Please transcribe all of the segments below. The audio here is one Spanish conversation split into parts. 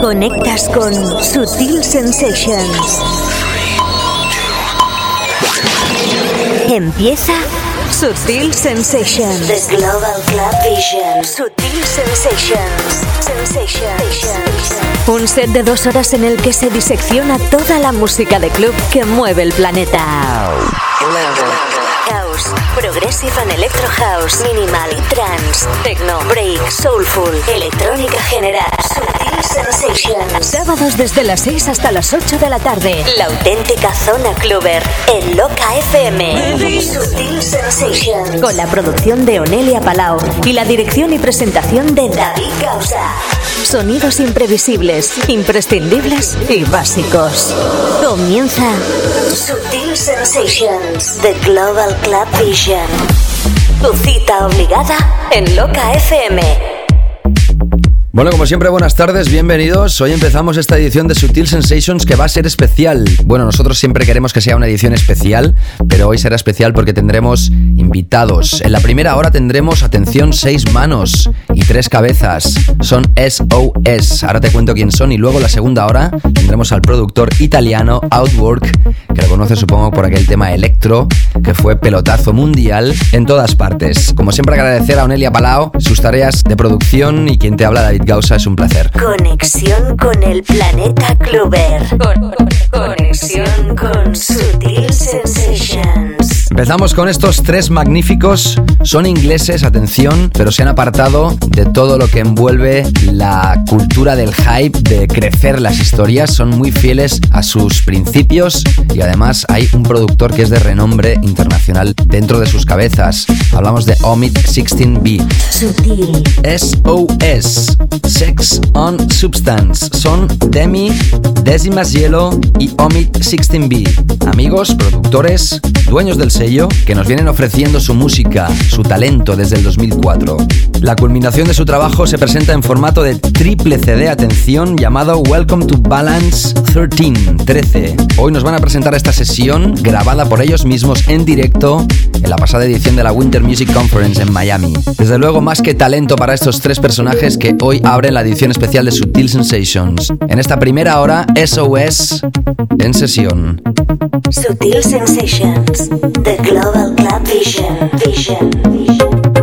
Conectas con Sutil Sensations. Empieza Sutil Sensations. The Global Club Vision. Sutil Sensations. Sensations. Un set de dos horas en el que se disecciona toda la música de club que mueve el planeta. House, Progressive and Electro House, Minimal, Trance, Techno, Break, Soulful, Electrónica General, Sutil Sensations. Sábados desde las 6 hasta las 8 de la tarde. La auténtica zona cluber en Loca FM. Sutil Sensations. Con la producción de Onelia Palau y la dirección y presentación de David Causa. Sonidos imprevisibles, imprescindibles y básicos. Comienza Sutil Sensations, The Global Club Vision. Tu cita obligada en Loca FM. Bueno, como siempre, buenas tardes, bienvenidos. Hoy empezamos esta edición de Sutil Sensations que va a ser especial. Bueno, nosotros siempre queremos que sea una edición especial, pero hoy será especial porque tendremos invitados. En la primera hora tendremos, atención, seis manos y tres cabezas. Son SOS. Ahora te cuento quién son. Y luego la segunda hora tendremos al productor italiano Outwork, que lo conoce supongo por aquel tema electro, que fue pelotazo mundial en todas partes. Como siempre, agradecer a Onelia Palao sus tareas de producción y quien te habla, David Gausa, es un placer. Conexión con el planeta Clover. conexión con Sutil Sensations. Empezamos con estos tres magníficos. Son ingleses, atención, pero se han apartado de todo lo que envuelve la cultura del hype, de crecer las historias. Son muy fieles a sus principios y además hay un productor que es de renombre internacional dentro de sus cabezas. Hablamos de Omid 16B. Sutil. SOS. Sex on Substance. Son Demi, Décimas Hielo y Omid 16B. Amigos, productores, dueños del sello que nos vienen ofreciendo su música, su talento desde el 2004. La culminación de su trabajo se presenta en formato de triple CD, atención, llamado Welcome to Balance 13, 13. Hoy nos van a presentar esta sesión grabada por ellos mismos en directo en la pasada edición de la Winter Music Conference en Miami. Desde luego, más que talento para estos tres personajes que hoy abren la edición especial de Sutil Sensations. En esta primera hora, SOS en sesión. Sutil Sensations, The Global Club Vision. Vision. Vision.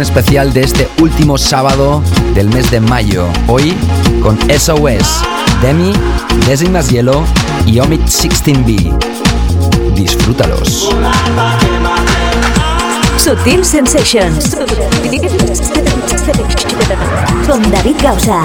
Especial de este último sábado del mes de mayo. Hoy con SOS, Demi, Decimas Hielo y Omit 16B. Disfrútalos. Sutil Sensations. Con David Gausa.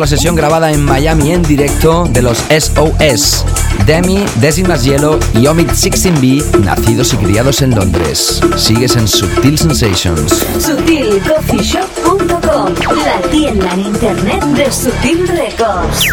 La sesión grabada en Miami en directo de los SOS. Demi, Decimas Hielo y Omid 16B, nacidos y criados en Londres. Sigues en Subtil Sensations. SutilCoffeeShop.com, la tienda en internet de Sutil Records.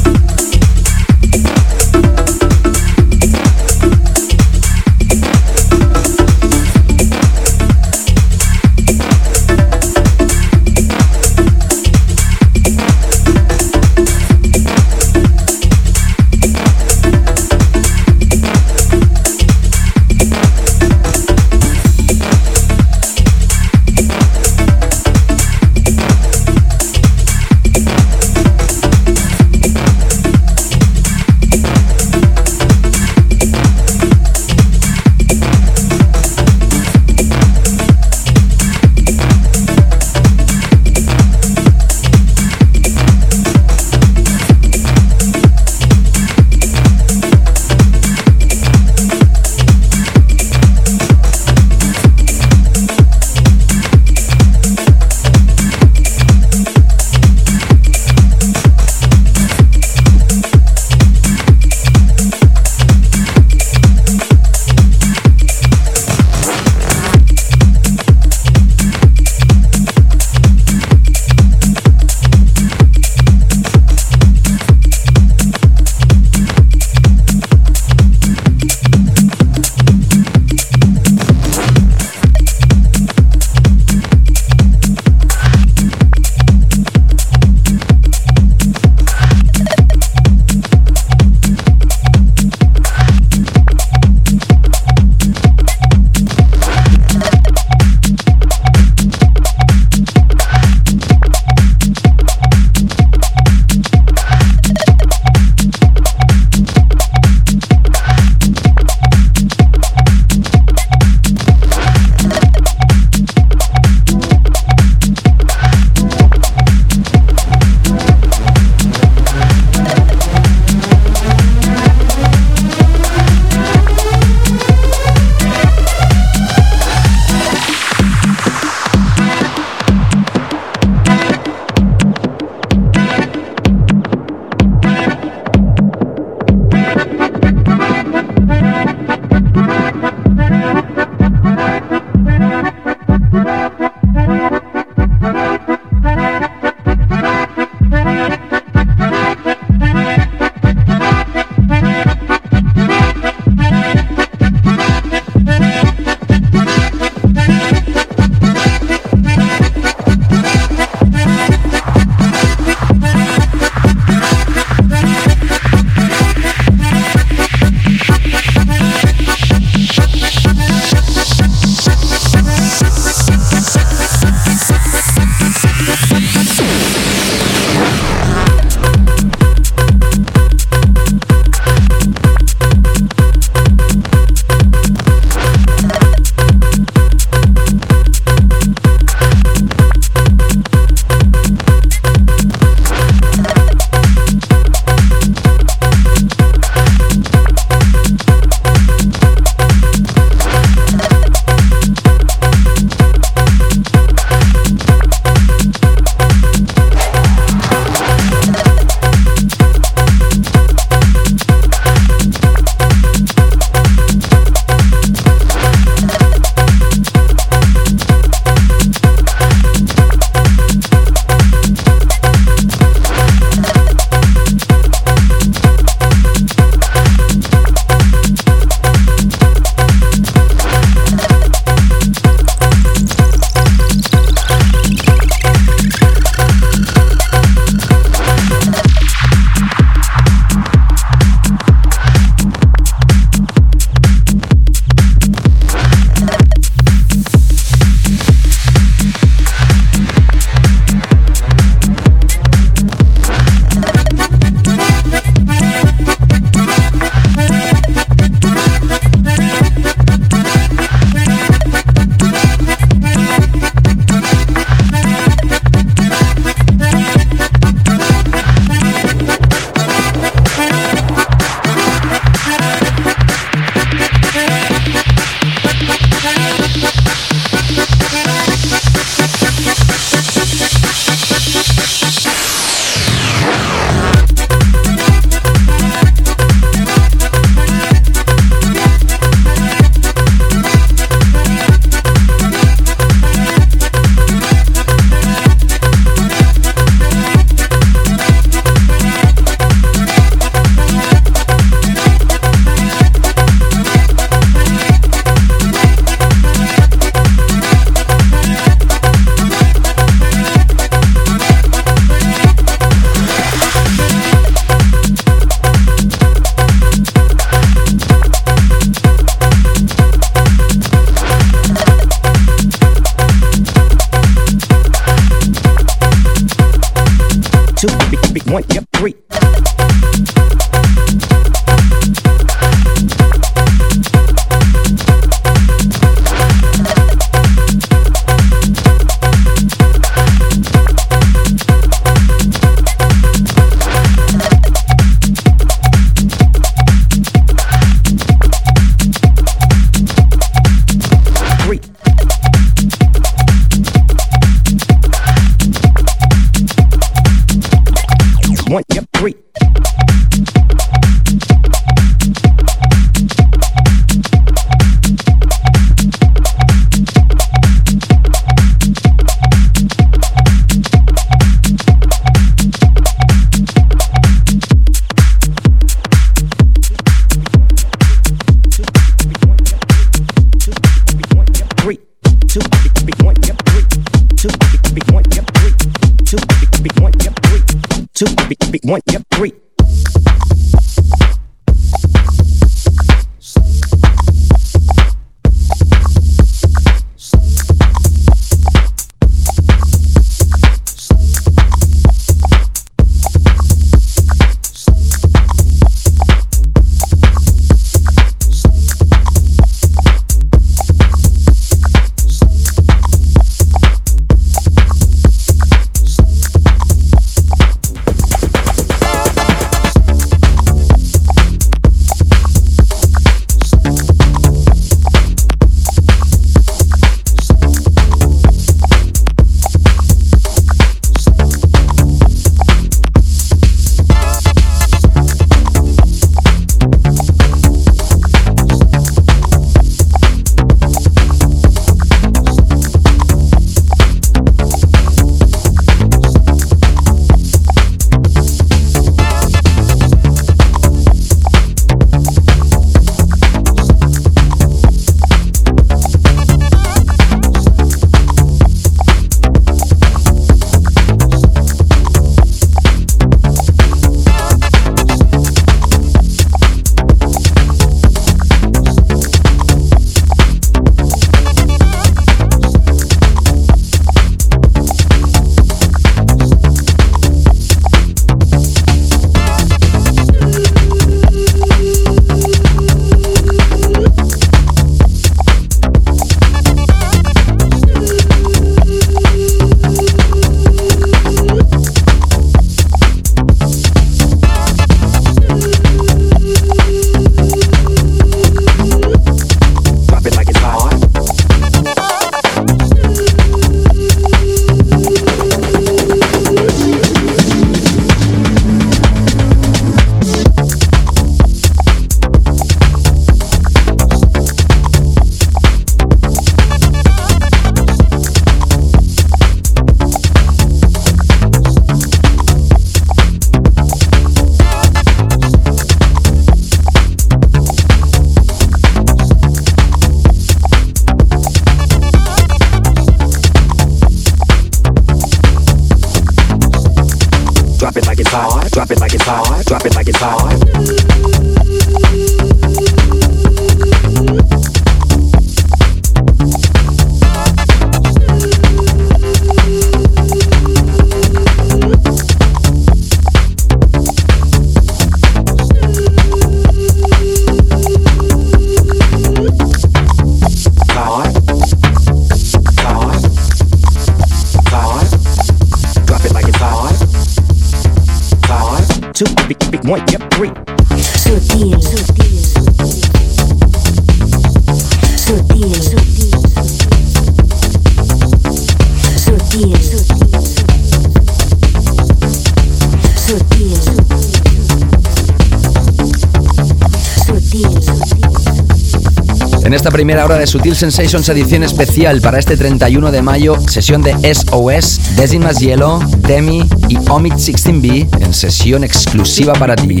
Esta primera hora de Sutil Sensations edición especial para este 31 de mayo, sesión de SOS, Decimas Hielo, Demi y Omid 16B en sesión exclusiva para ti.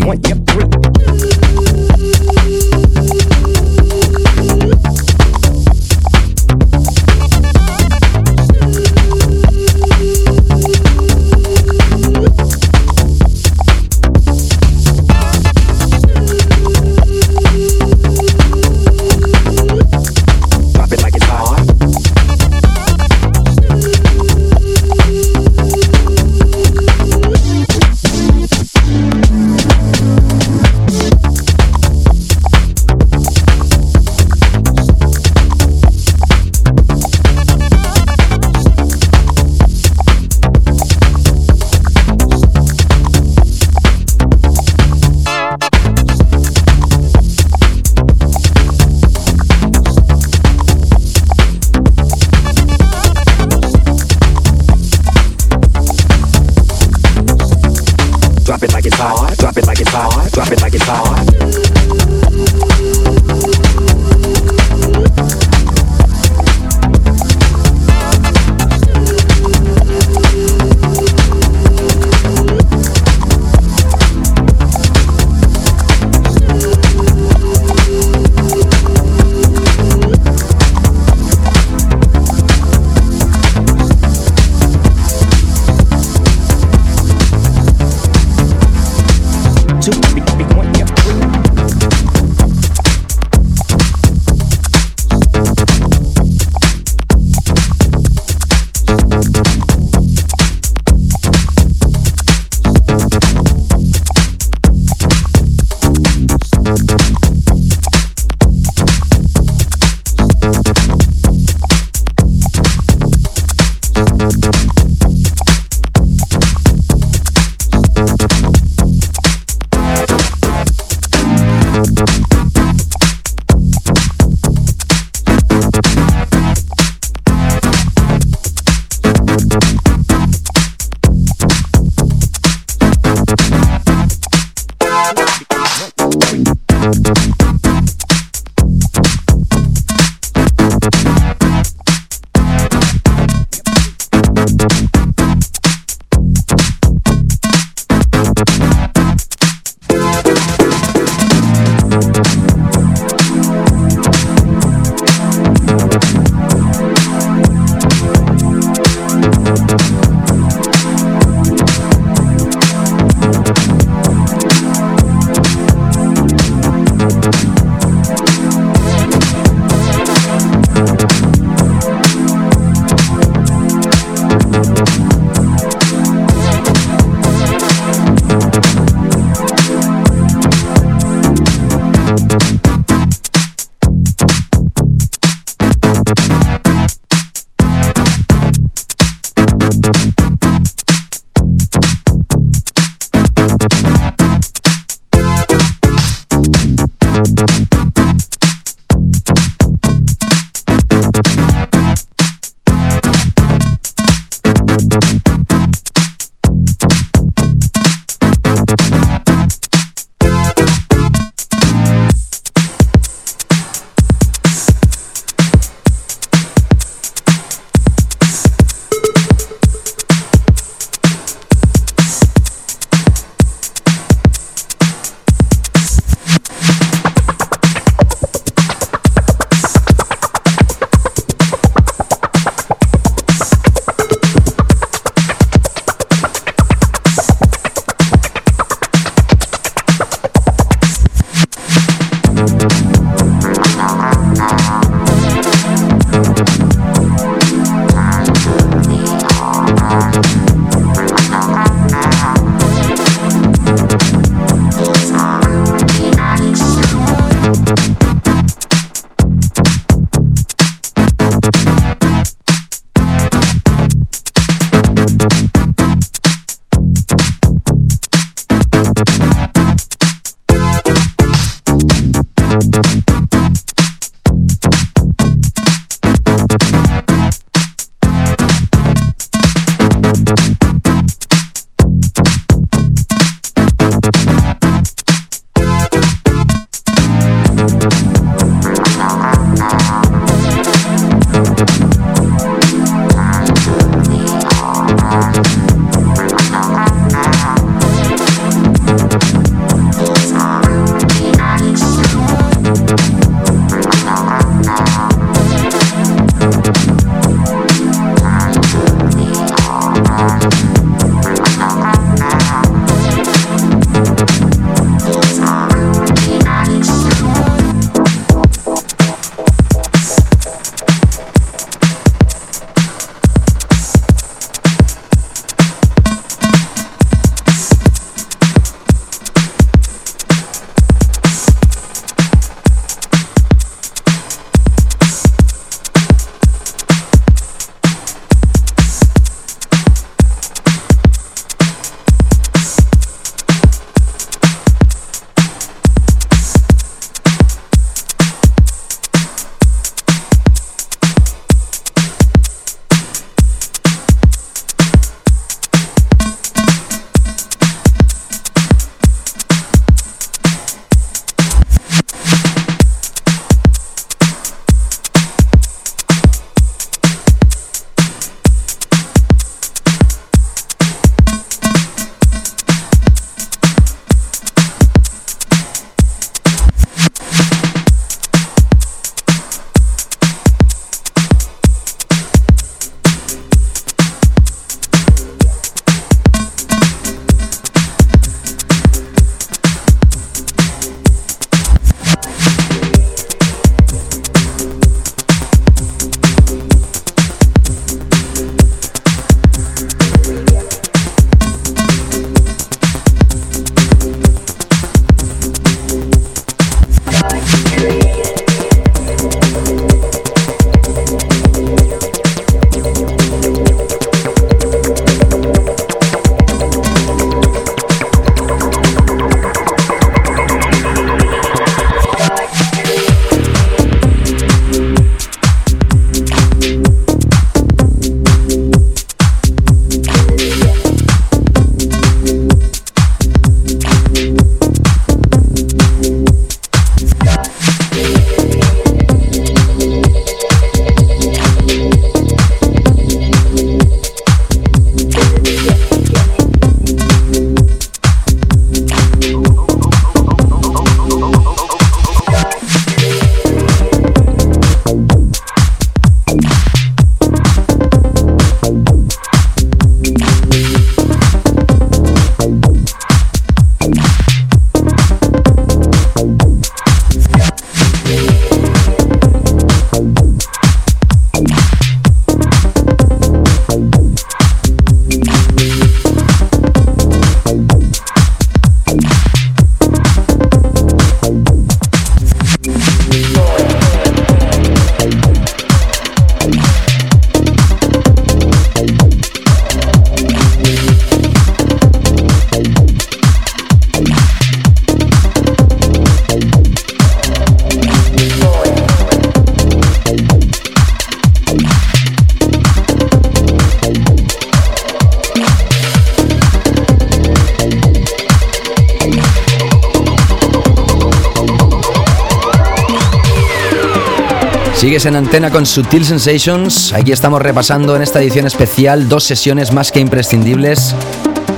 En antena con Sutil Sensations. Aquí estamos repasando en esta edición especial dos sesiones más que imprescindibles.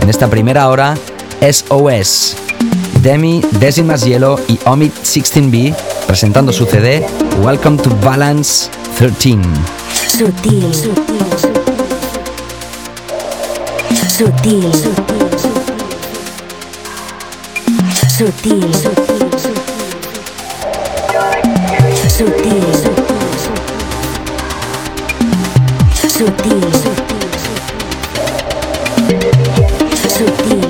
En esta primera hora, SOS. Demi, Decimas Hielo y Omid 16B presentando su CD Welcome to Balance 13. Sutil. Sutil. Sutil. Sutil. Sutil. Sutil. Sutil.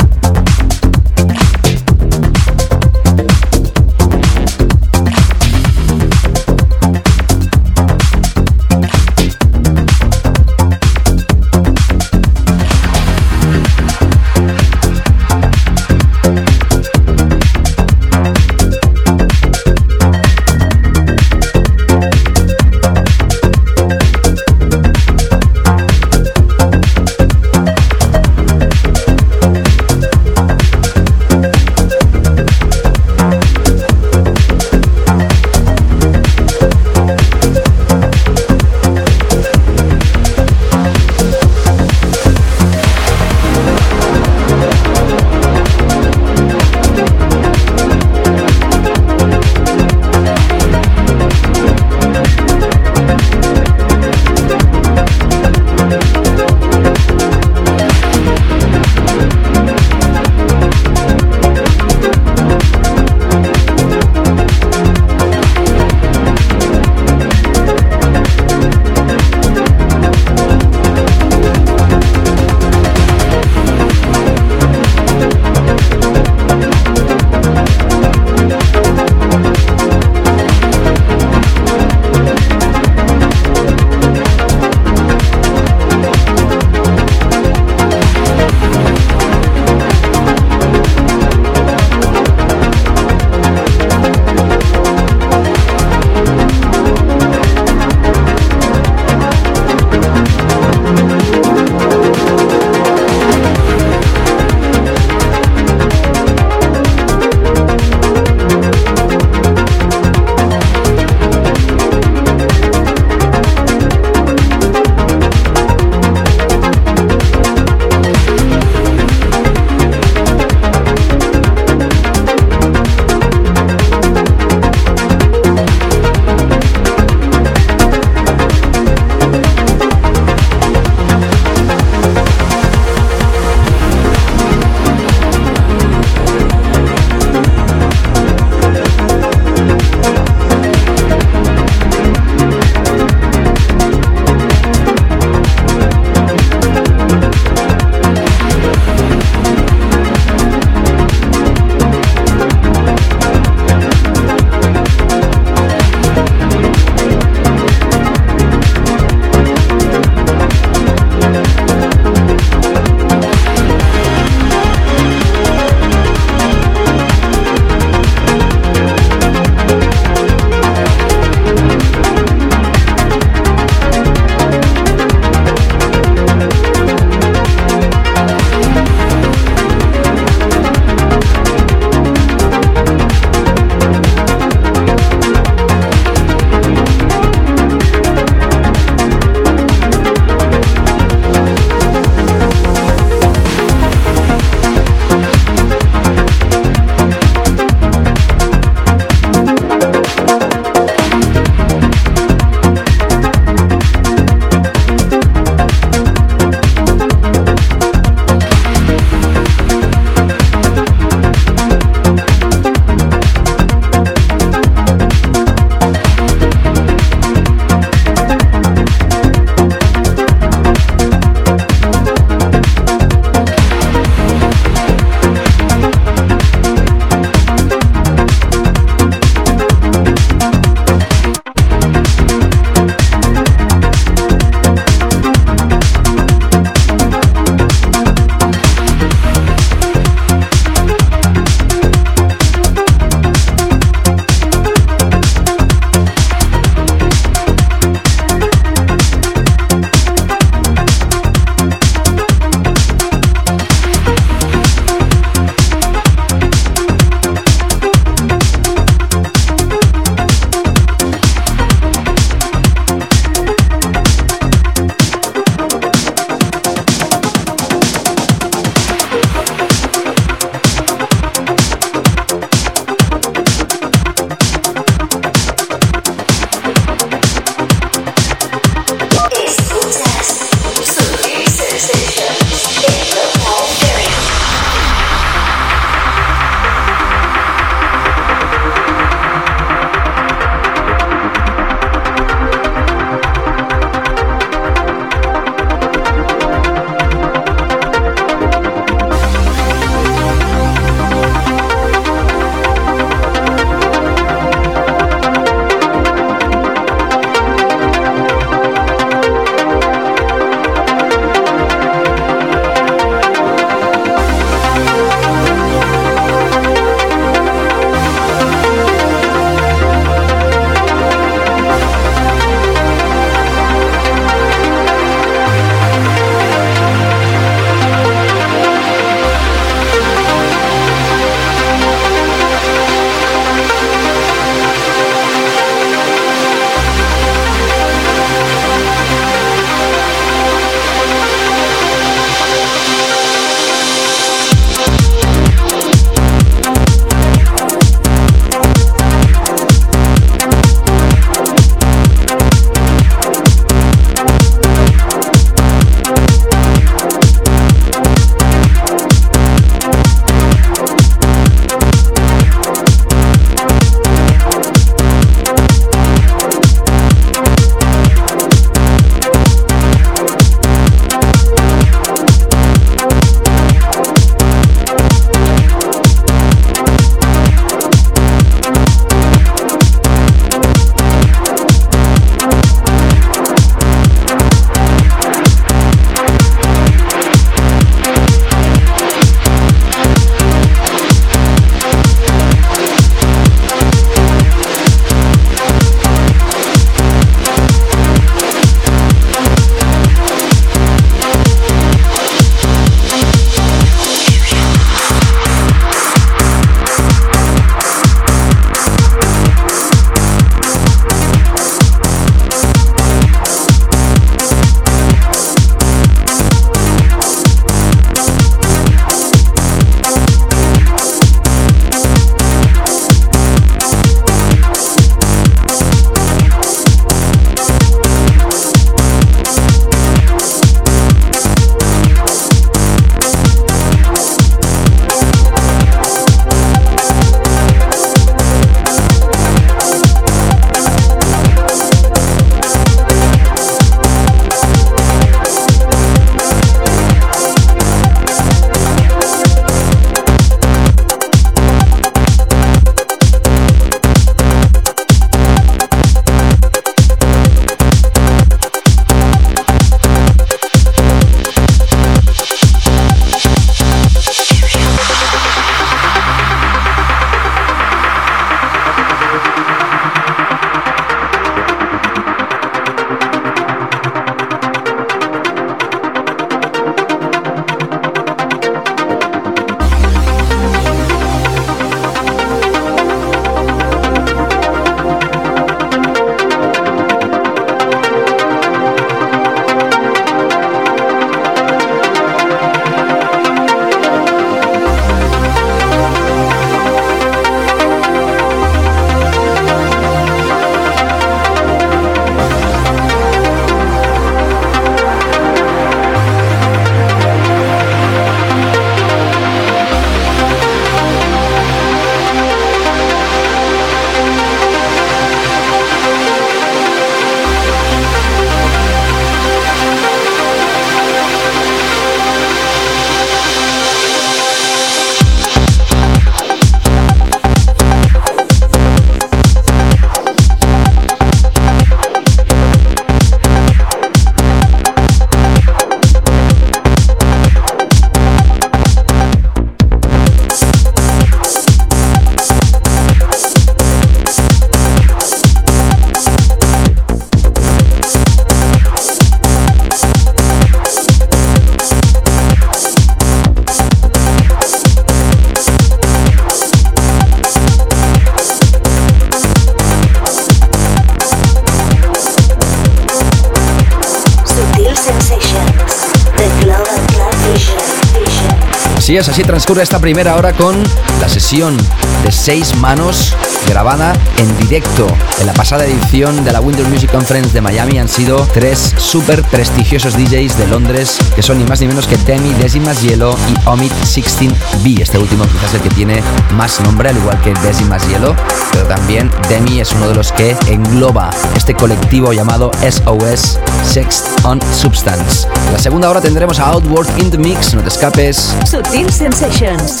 Transcurre esta primera hora con la sesión de seis manos grabada en directo. En la pasada edición de la Winter Music Conference de Miami han sido tres súper prestigiosos DJs de Londres, que son ni más ni menos que Demi, Decimas Hielo y Omid 16B. Este último quizás el que tiene más nombre, al igual que Decimas Hielo, pero también Demi es uno de los que engloba este colectivo llamado SOS Sex on Substance. En la segunda hora tendremos a Outward in the Mix, no te escapes. Sutil Sensations.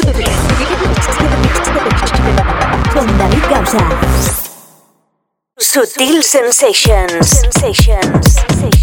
Con David Gausa. Sutil Sensations. Sensations. Sensations.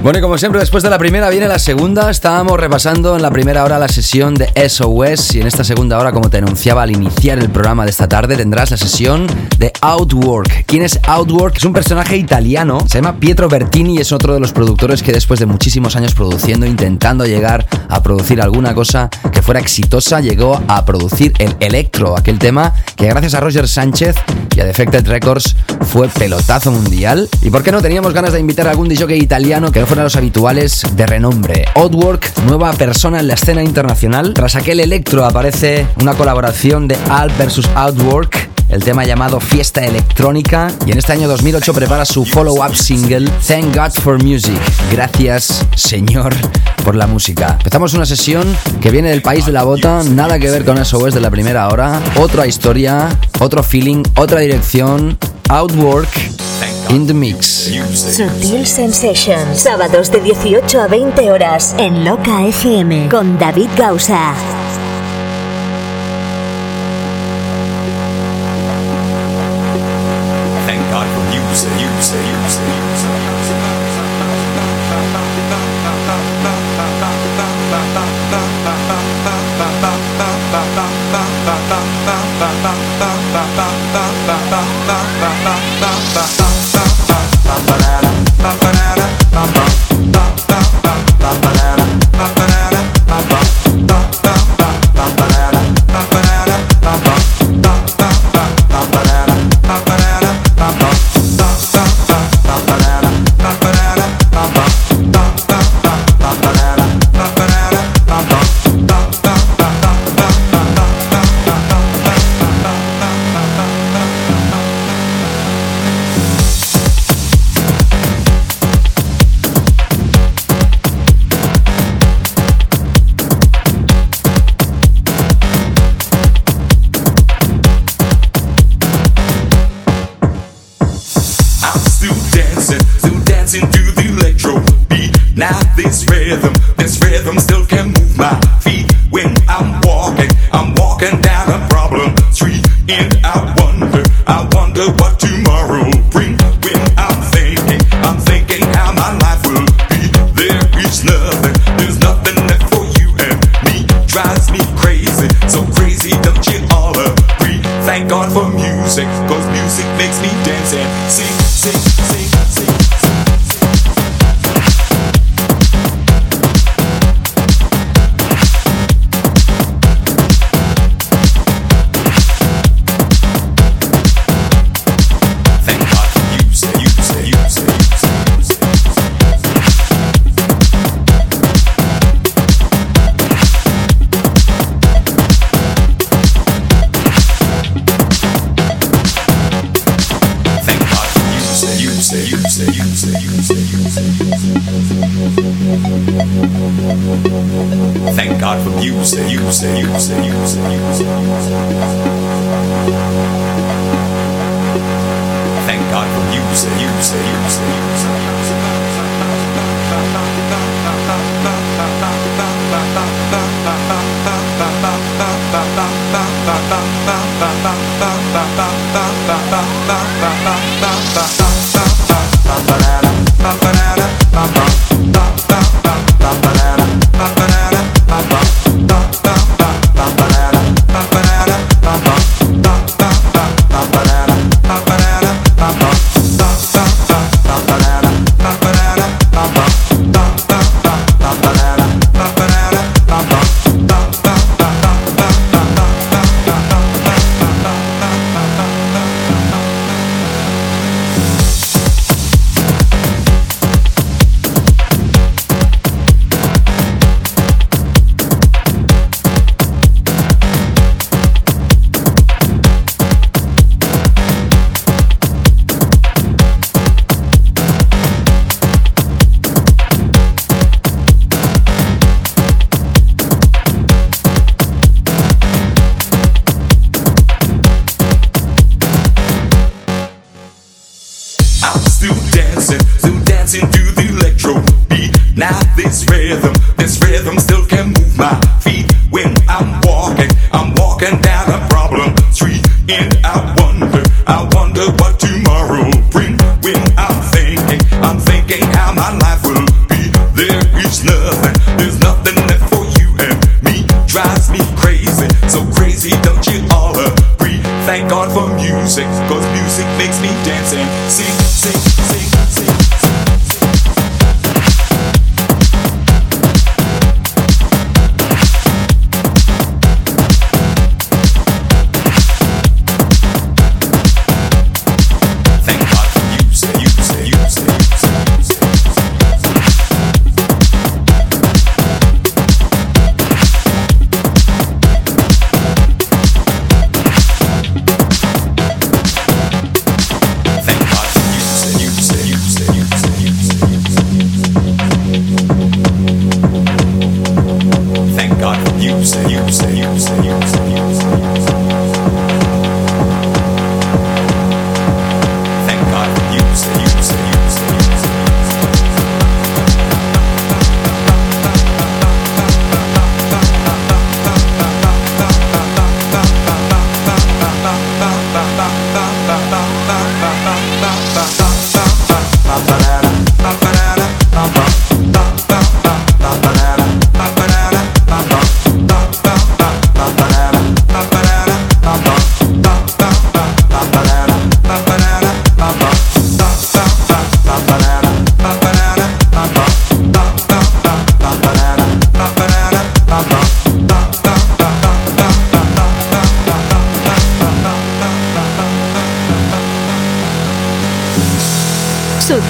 Bueno, y como siempre, después de la primera viene la segunda. Estábamos repasando en la primera hora la sesión de SOS y en esta segunda hora, como te anunciaba al iniciar el programa de esta tarde, tendrás la sesión de Outwork. ¿Quién es Outwork? Es un personaje italiano, se llama Pietro Bertini y es otro de los productores que después de muchísimos años produciendo, intentando llegar a producir alguna cosa que fuera exitosa, llegó a producir el Electro, aquel tema que gracias a Roger Sánchez y a Defected Records fue pelotazo mundial. ¿Y por qué no teníamos ganas de invitar a algún DJ italiano que fueran los habituales de renombre? Outwork, nueva persona en la escena internacional. Tras aquel Electro aparece una colaboración de Al versus Outwork el tema llamado Fiesta Electrónica y en este año 2008 prepara su follow-up single Thank God for Music. Gracias, Señor, por la música. Empezamos una sesión que viene del país de la bota, nada que ver con SOS de la primera hora, otra historia, otro feeling, otra dirección, Outwork in the Mix. Sutil Sensations. Sábados de 18 a 20 horas en Loca FM con David Gausa. life of music. music, music, music, music. Thank God for music, music, music,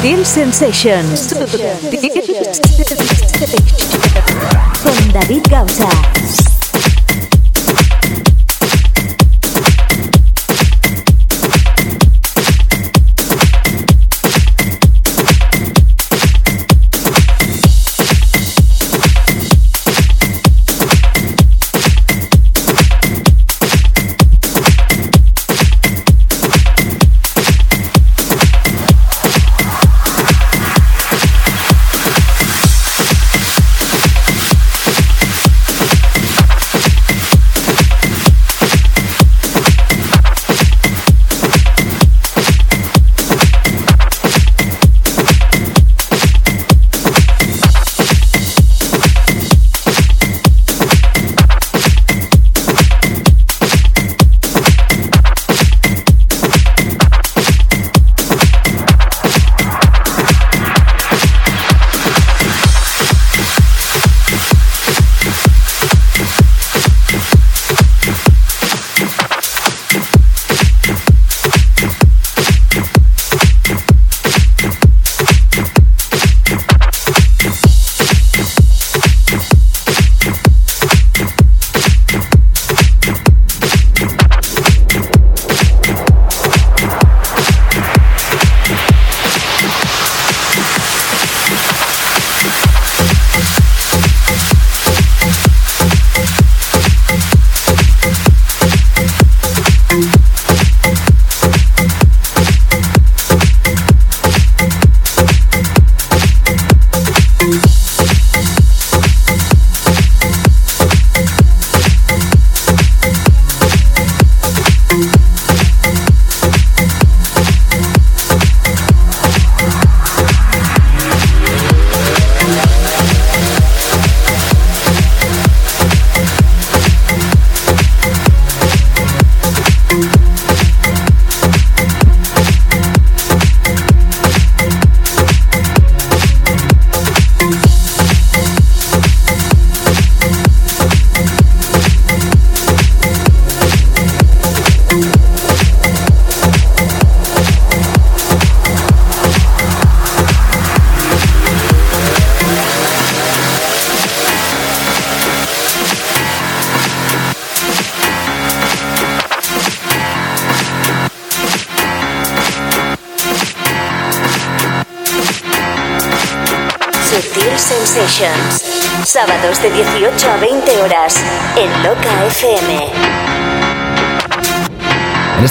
Sutil Sensations. Con David Gausa.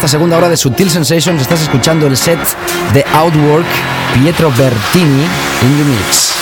segunda hora de Sutil Sensations estás escuchando el set de Outwork Pietro Bertini in the Mix.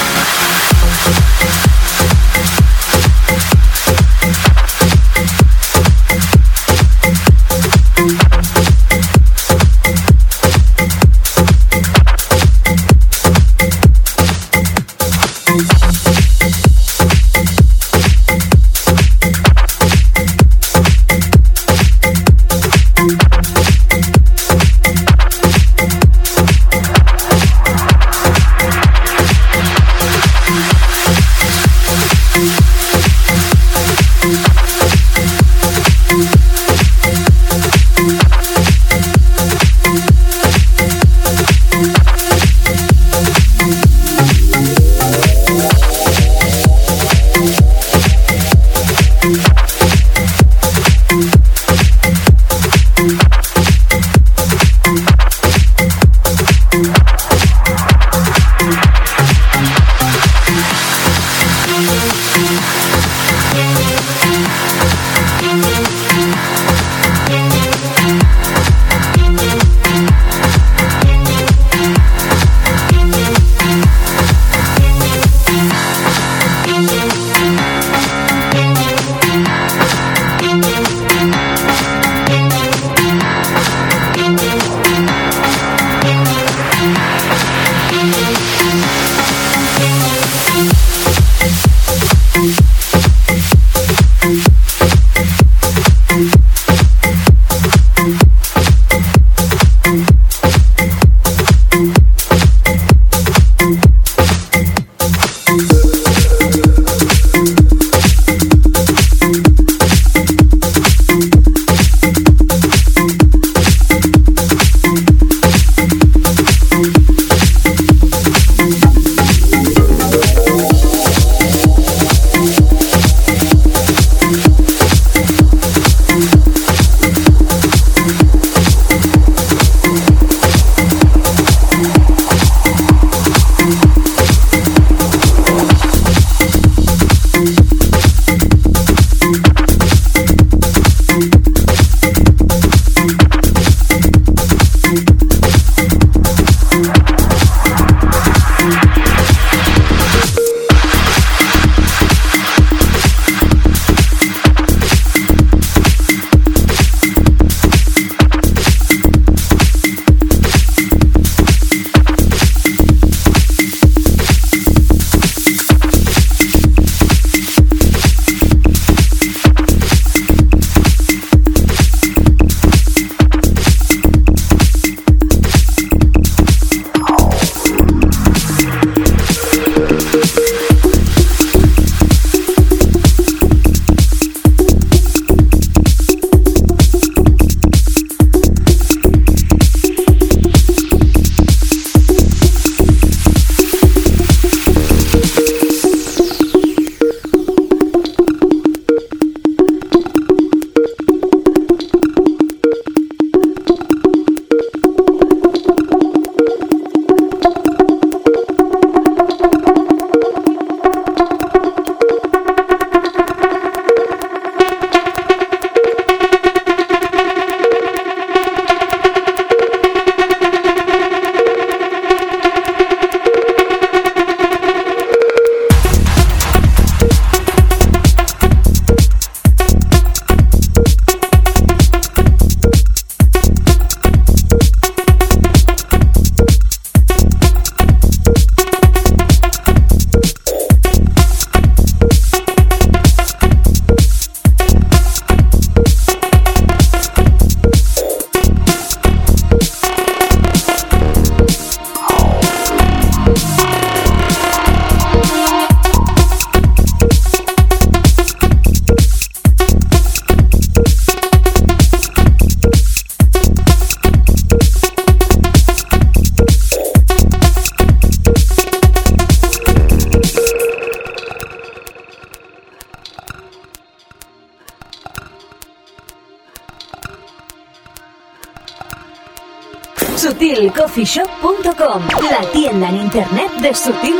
sutilcoffeeshop.com, la tienda en internet de Sutil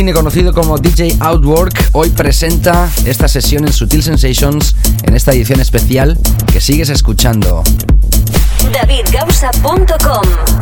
Conocido como DJ Outwork, hoy presenta esta sesión en Sutil Sensations en esta edición especial que sigues escuchando. DavidGausa.com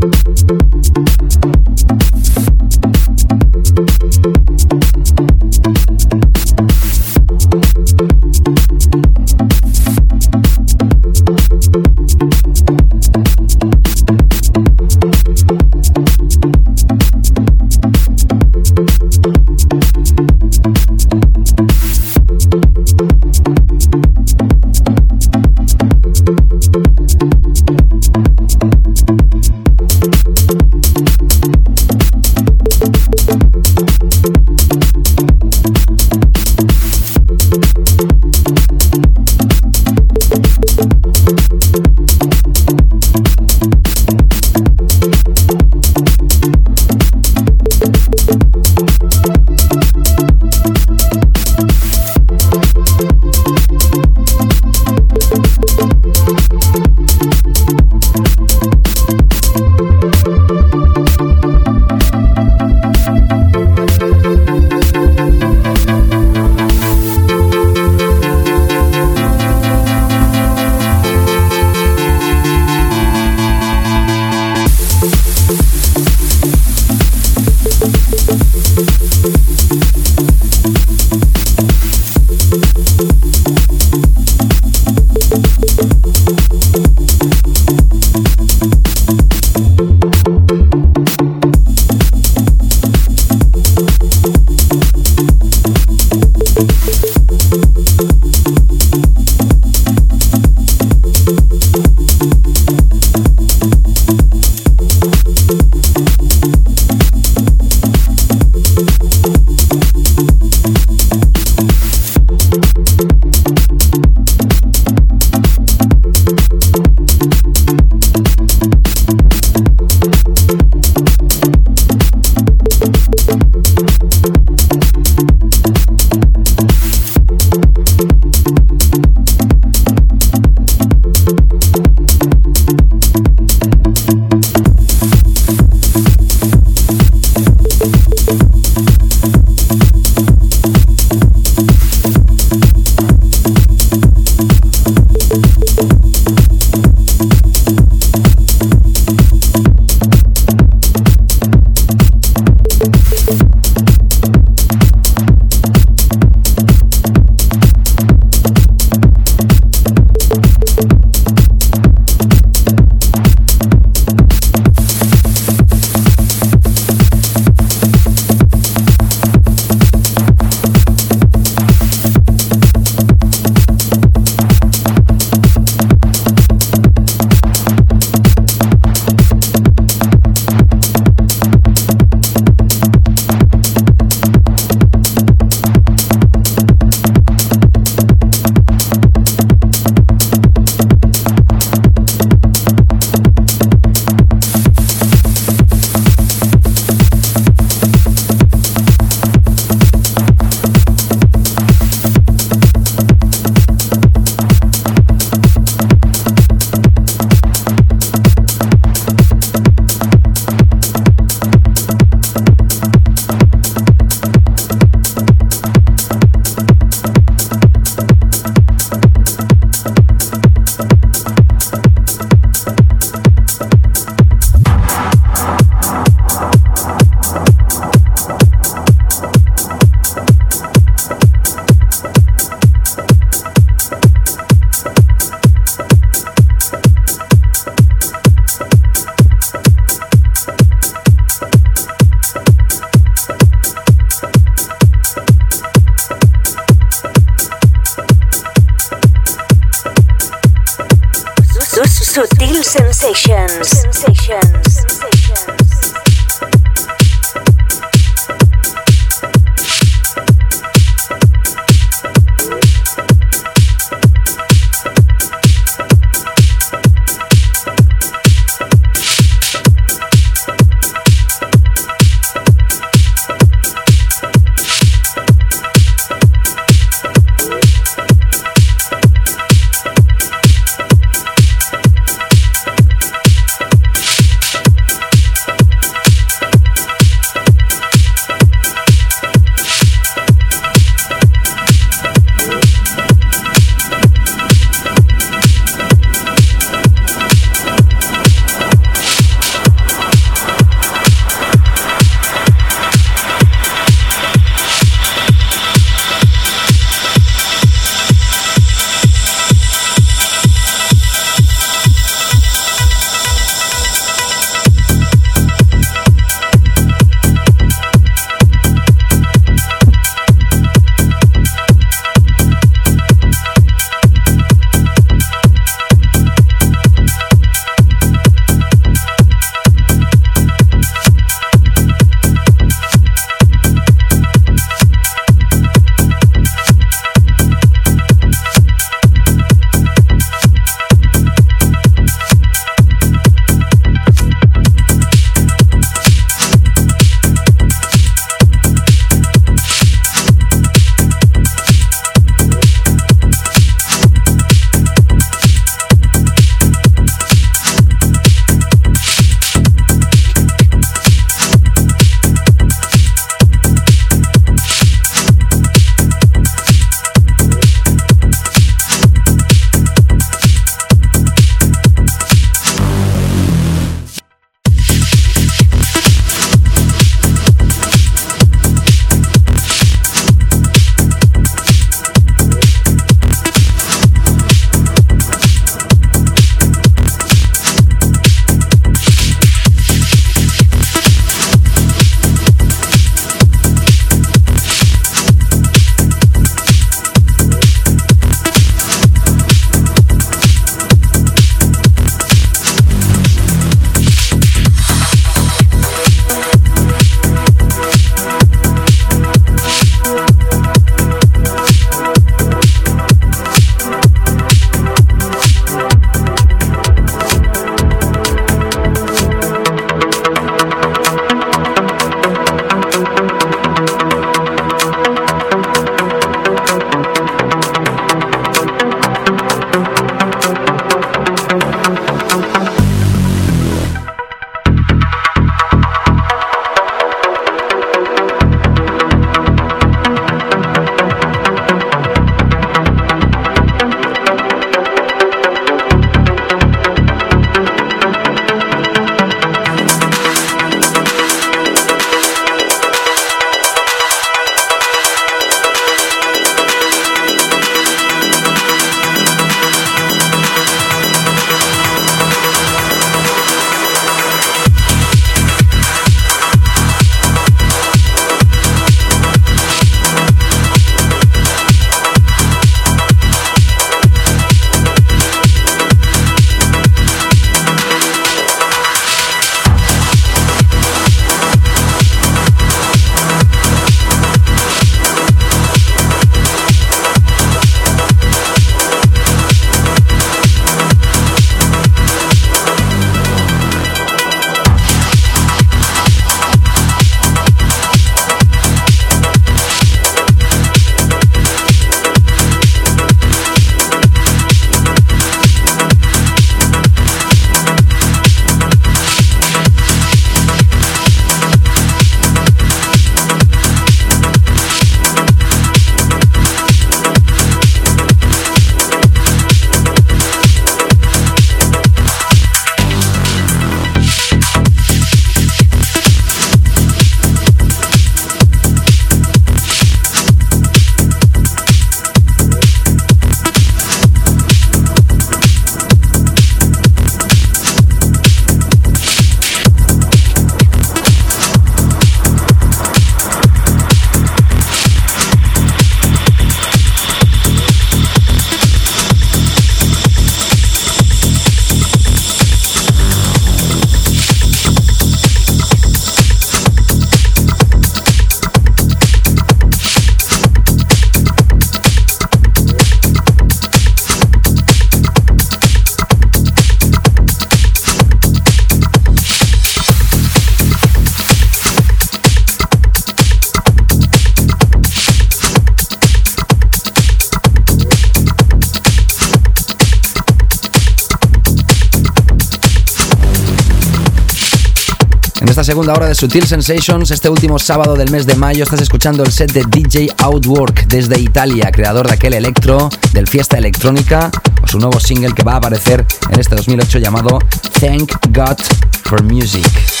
esta segunda hora de Sutil Sensations. Este último sábado del mes de mayo estás escuchando el set de DJ Outwork desde Italia, creador de aquel electro, del Fiesta Electrónica, o su nuevo single que va a aparecer en este 2008 llamado Thank God for Music.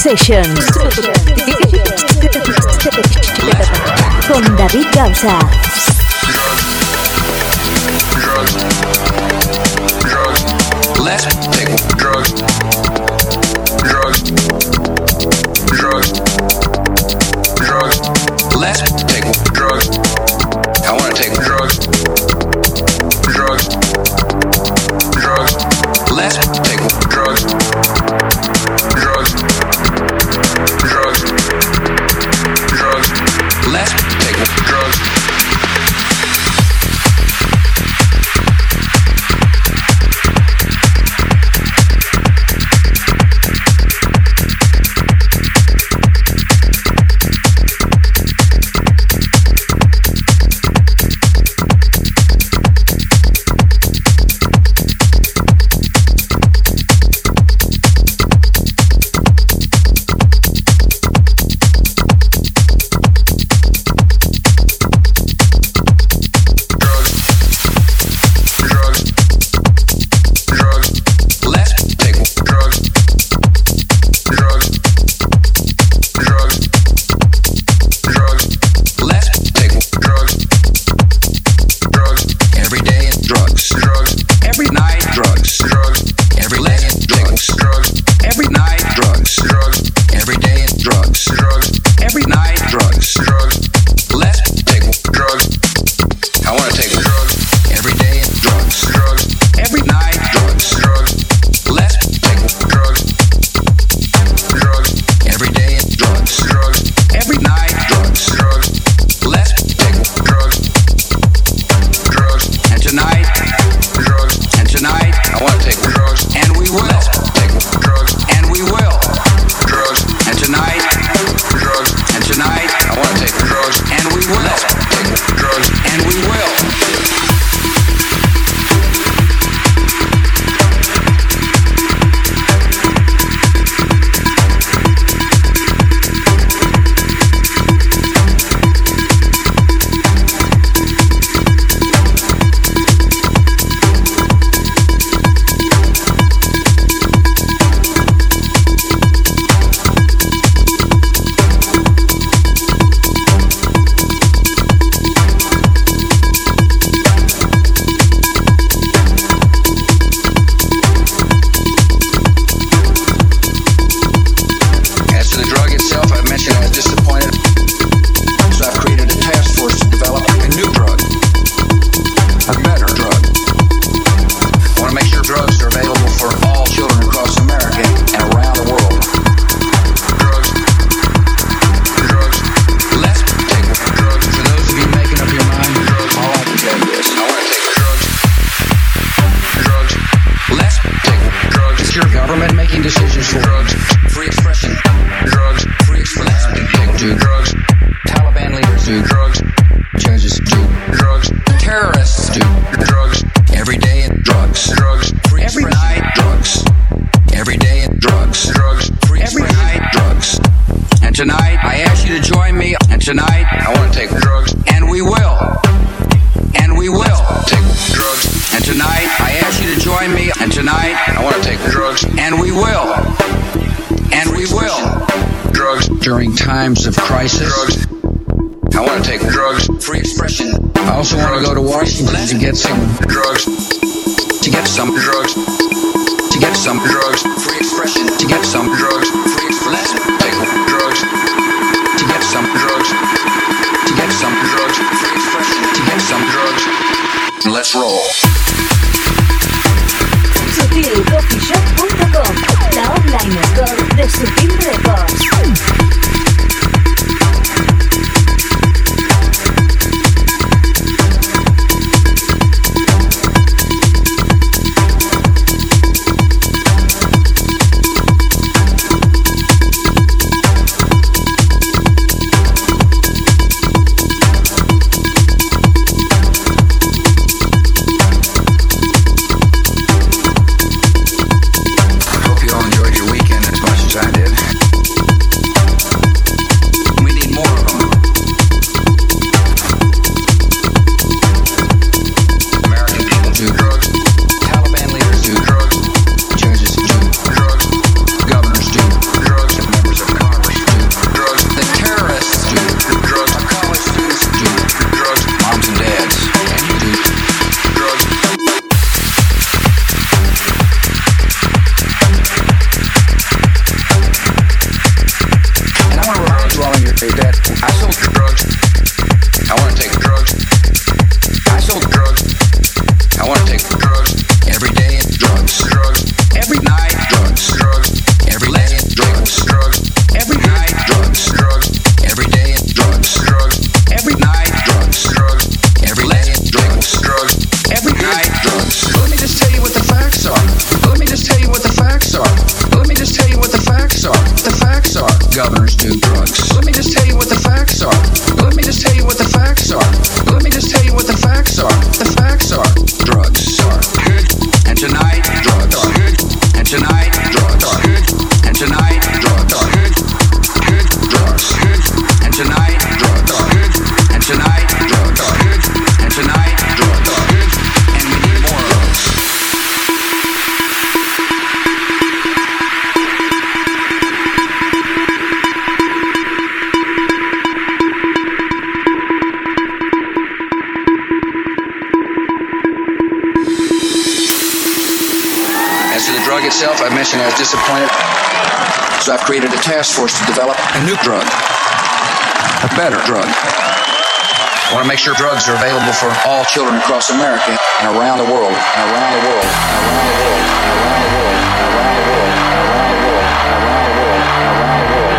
Session. Con David Gausa. to get some drugs, to get some drugs, to get some drugs, free expression, to get some drugs, free expression, take drugs, to get some drugs, to get some drugs, free expression, to get some drugs. Let's roll. and I was disappointed. So I've created a task force to develop a new drug, a better drug. I want to make sure drugs are available for all children across America and around the world, around the world, around the world, around the world, and around the world, and around the world, and around the world, and around the world.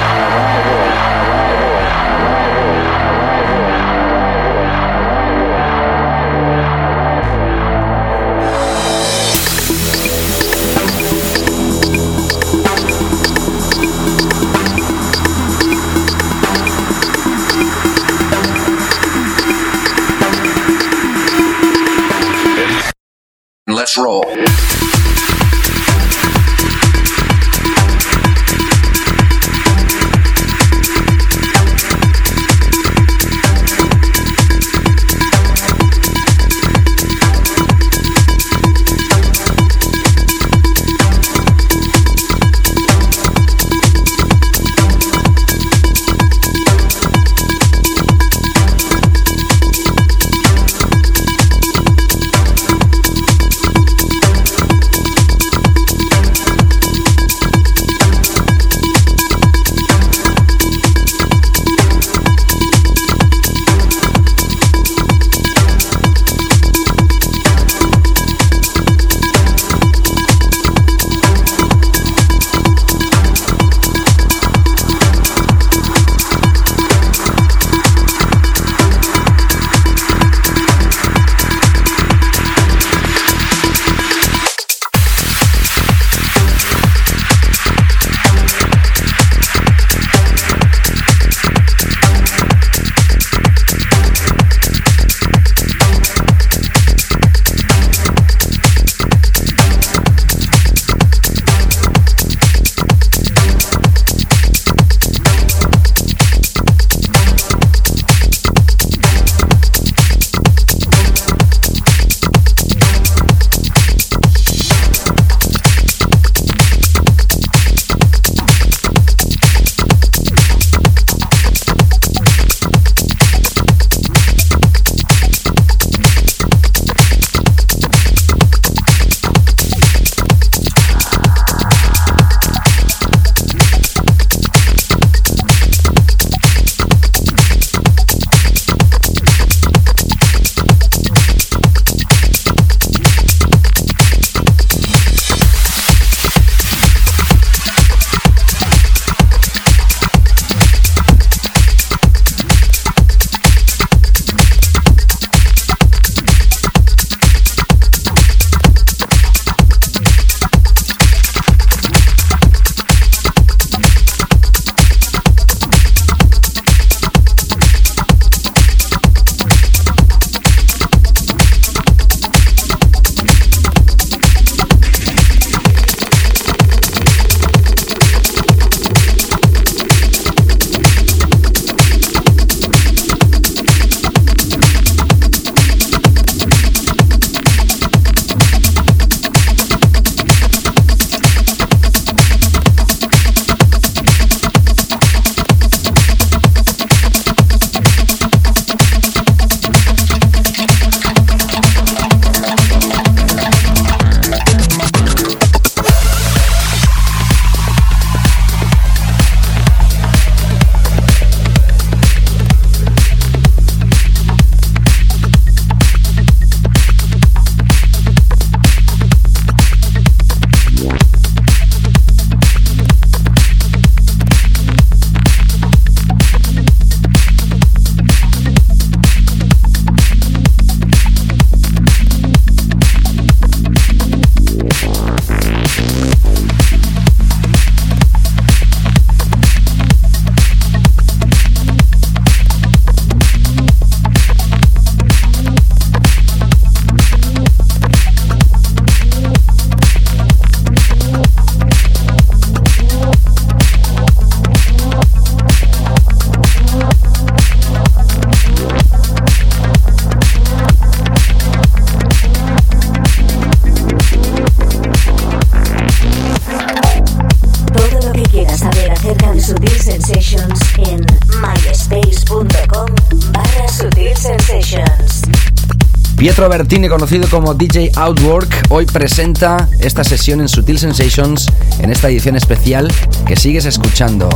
Bertini, conocido como DJ Outwork, hoy presenta esta sesión en Sutil Sensations en esta edición especial que sigues escuchando.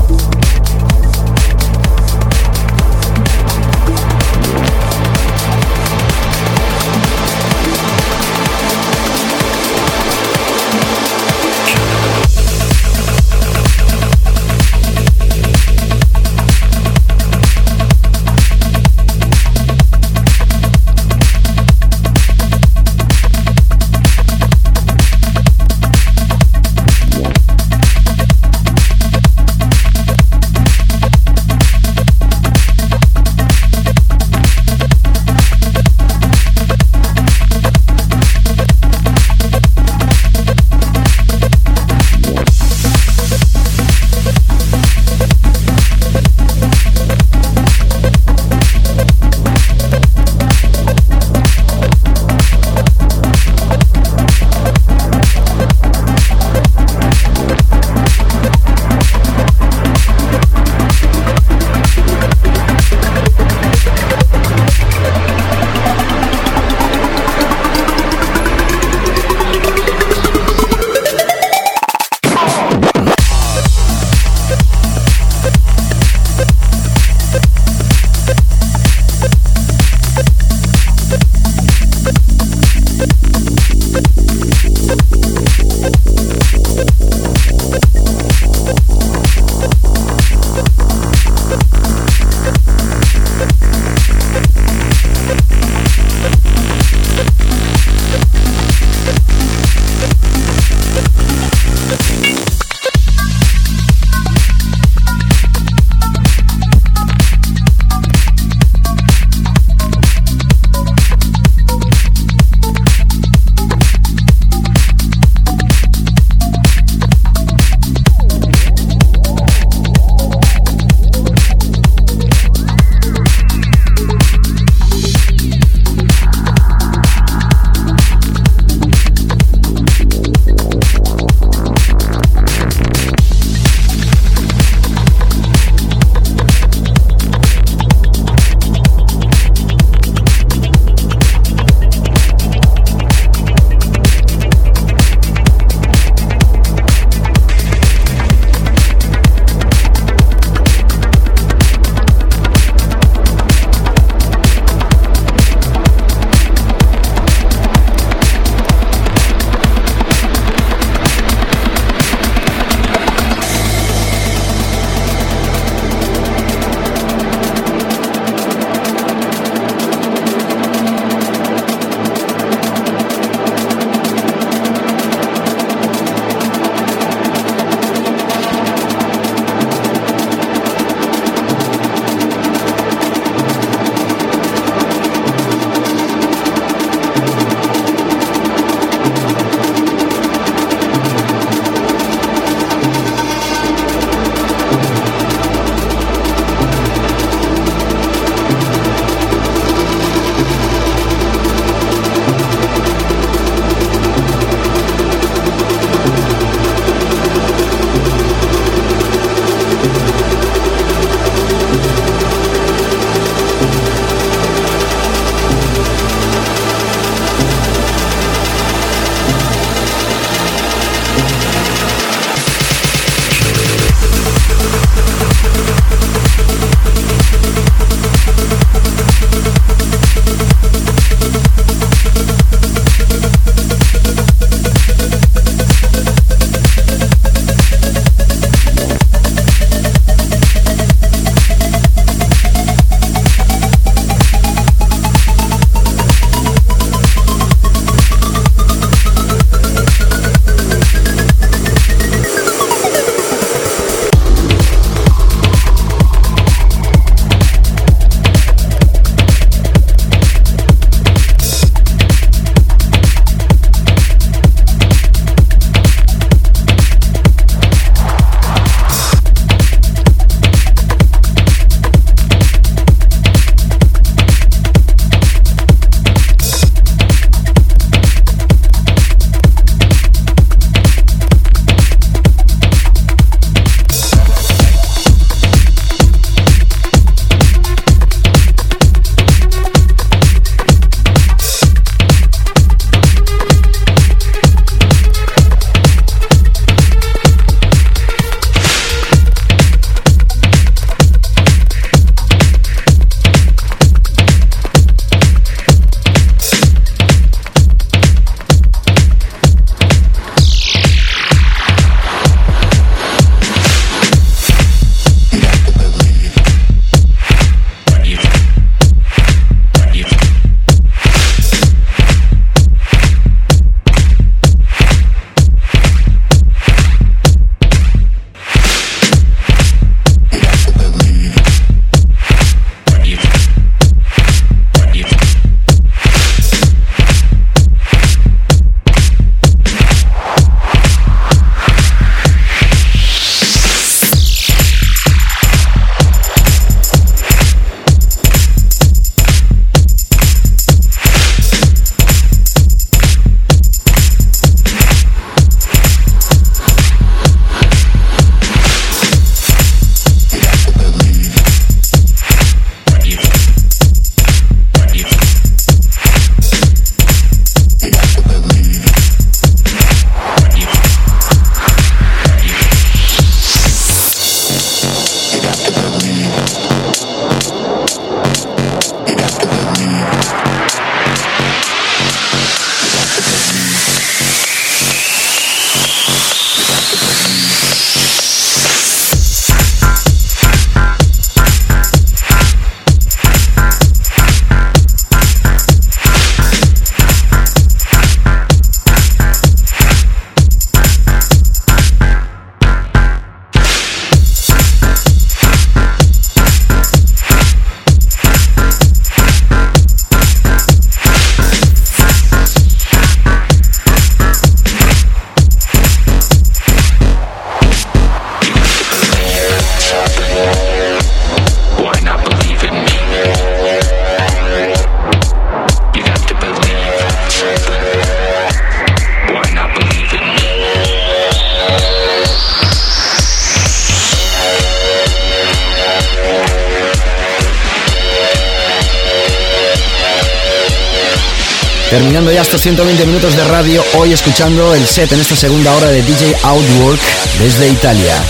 Escuchando el set en esta segunda hora de DJ Outwork desde Italia.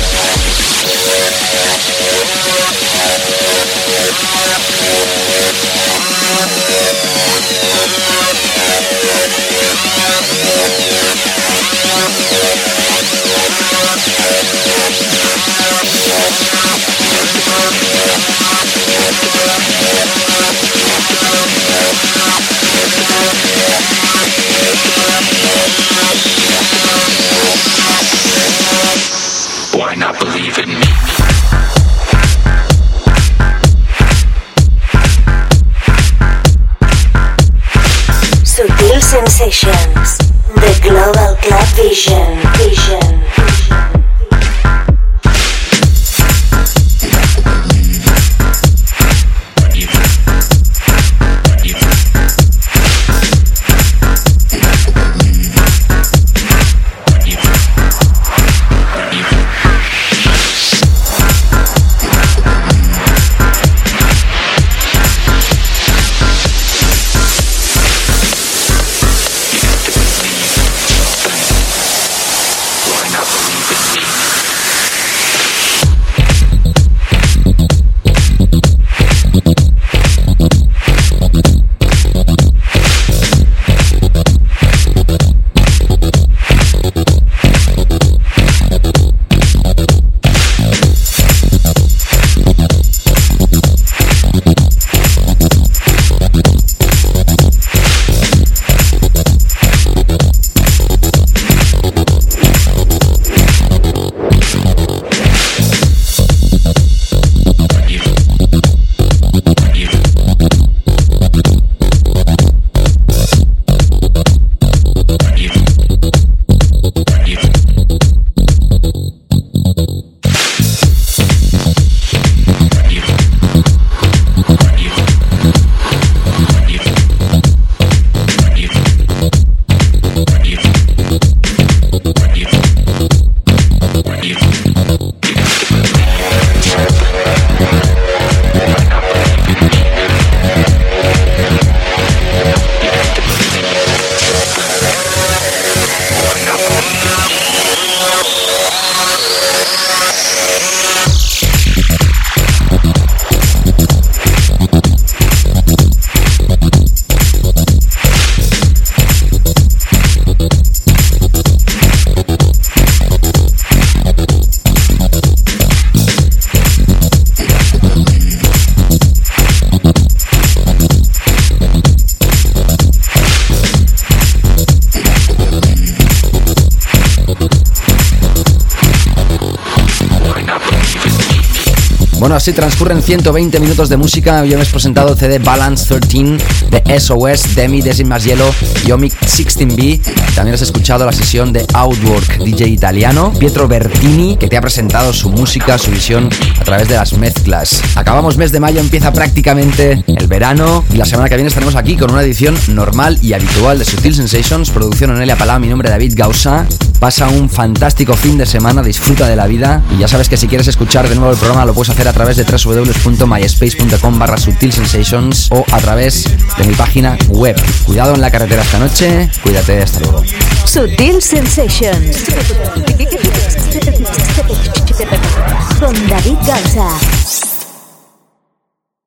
Sensations. The Global Club Vision. Vision. Así transcurren 120 minutos de música. Hoy hemos presentado el CD Balance 13 de SOS, Demi, Desin Más Hielo y Omic 16B. También has escuchado la sesión de Outwork, DJ italiano, Pietro Bertini, que te ha presentado su música, su visión a través de las mezclas. Acabamos mes de mayo, empieza prácticamente el verano y la semana que viene estaremos aquí con una edición normal y habitual de Sutil Sensations, producción Onelia Palau, mi nombre es David Gausa. Pasa un fantástico fin de semana, disfruta de la vida y ya sabes que si quieres escuchar de nuevo el programa lo puedes hacer a través de www.myspace.com barra Sensations o a través de mi página web. Cuidado en la carretera esta noche, cuídate, hasta luego. Sutil Sensations con David.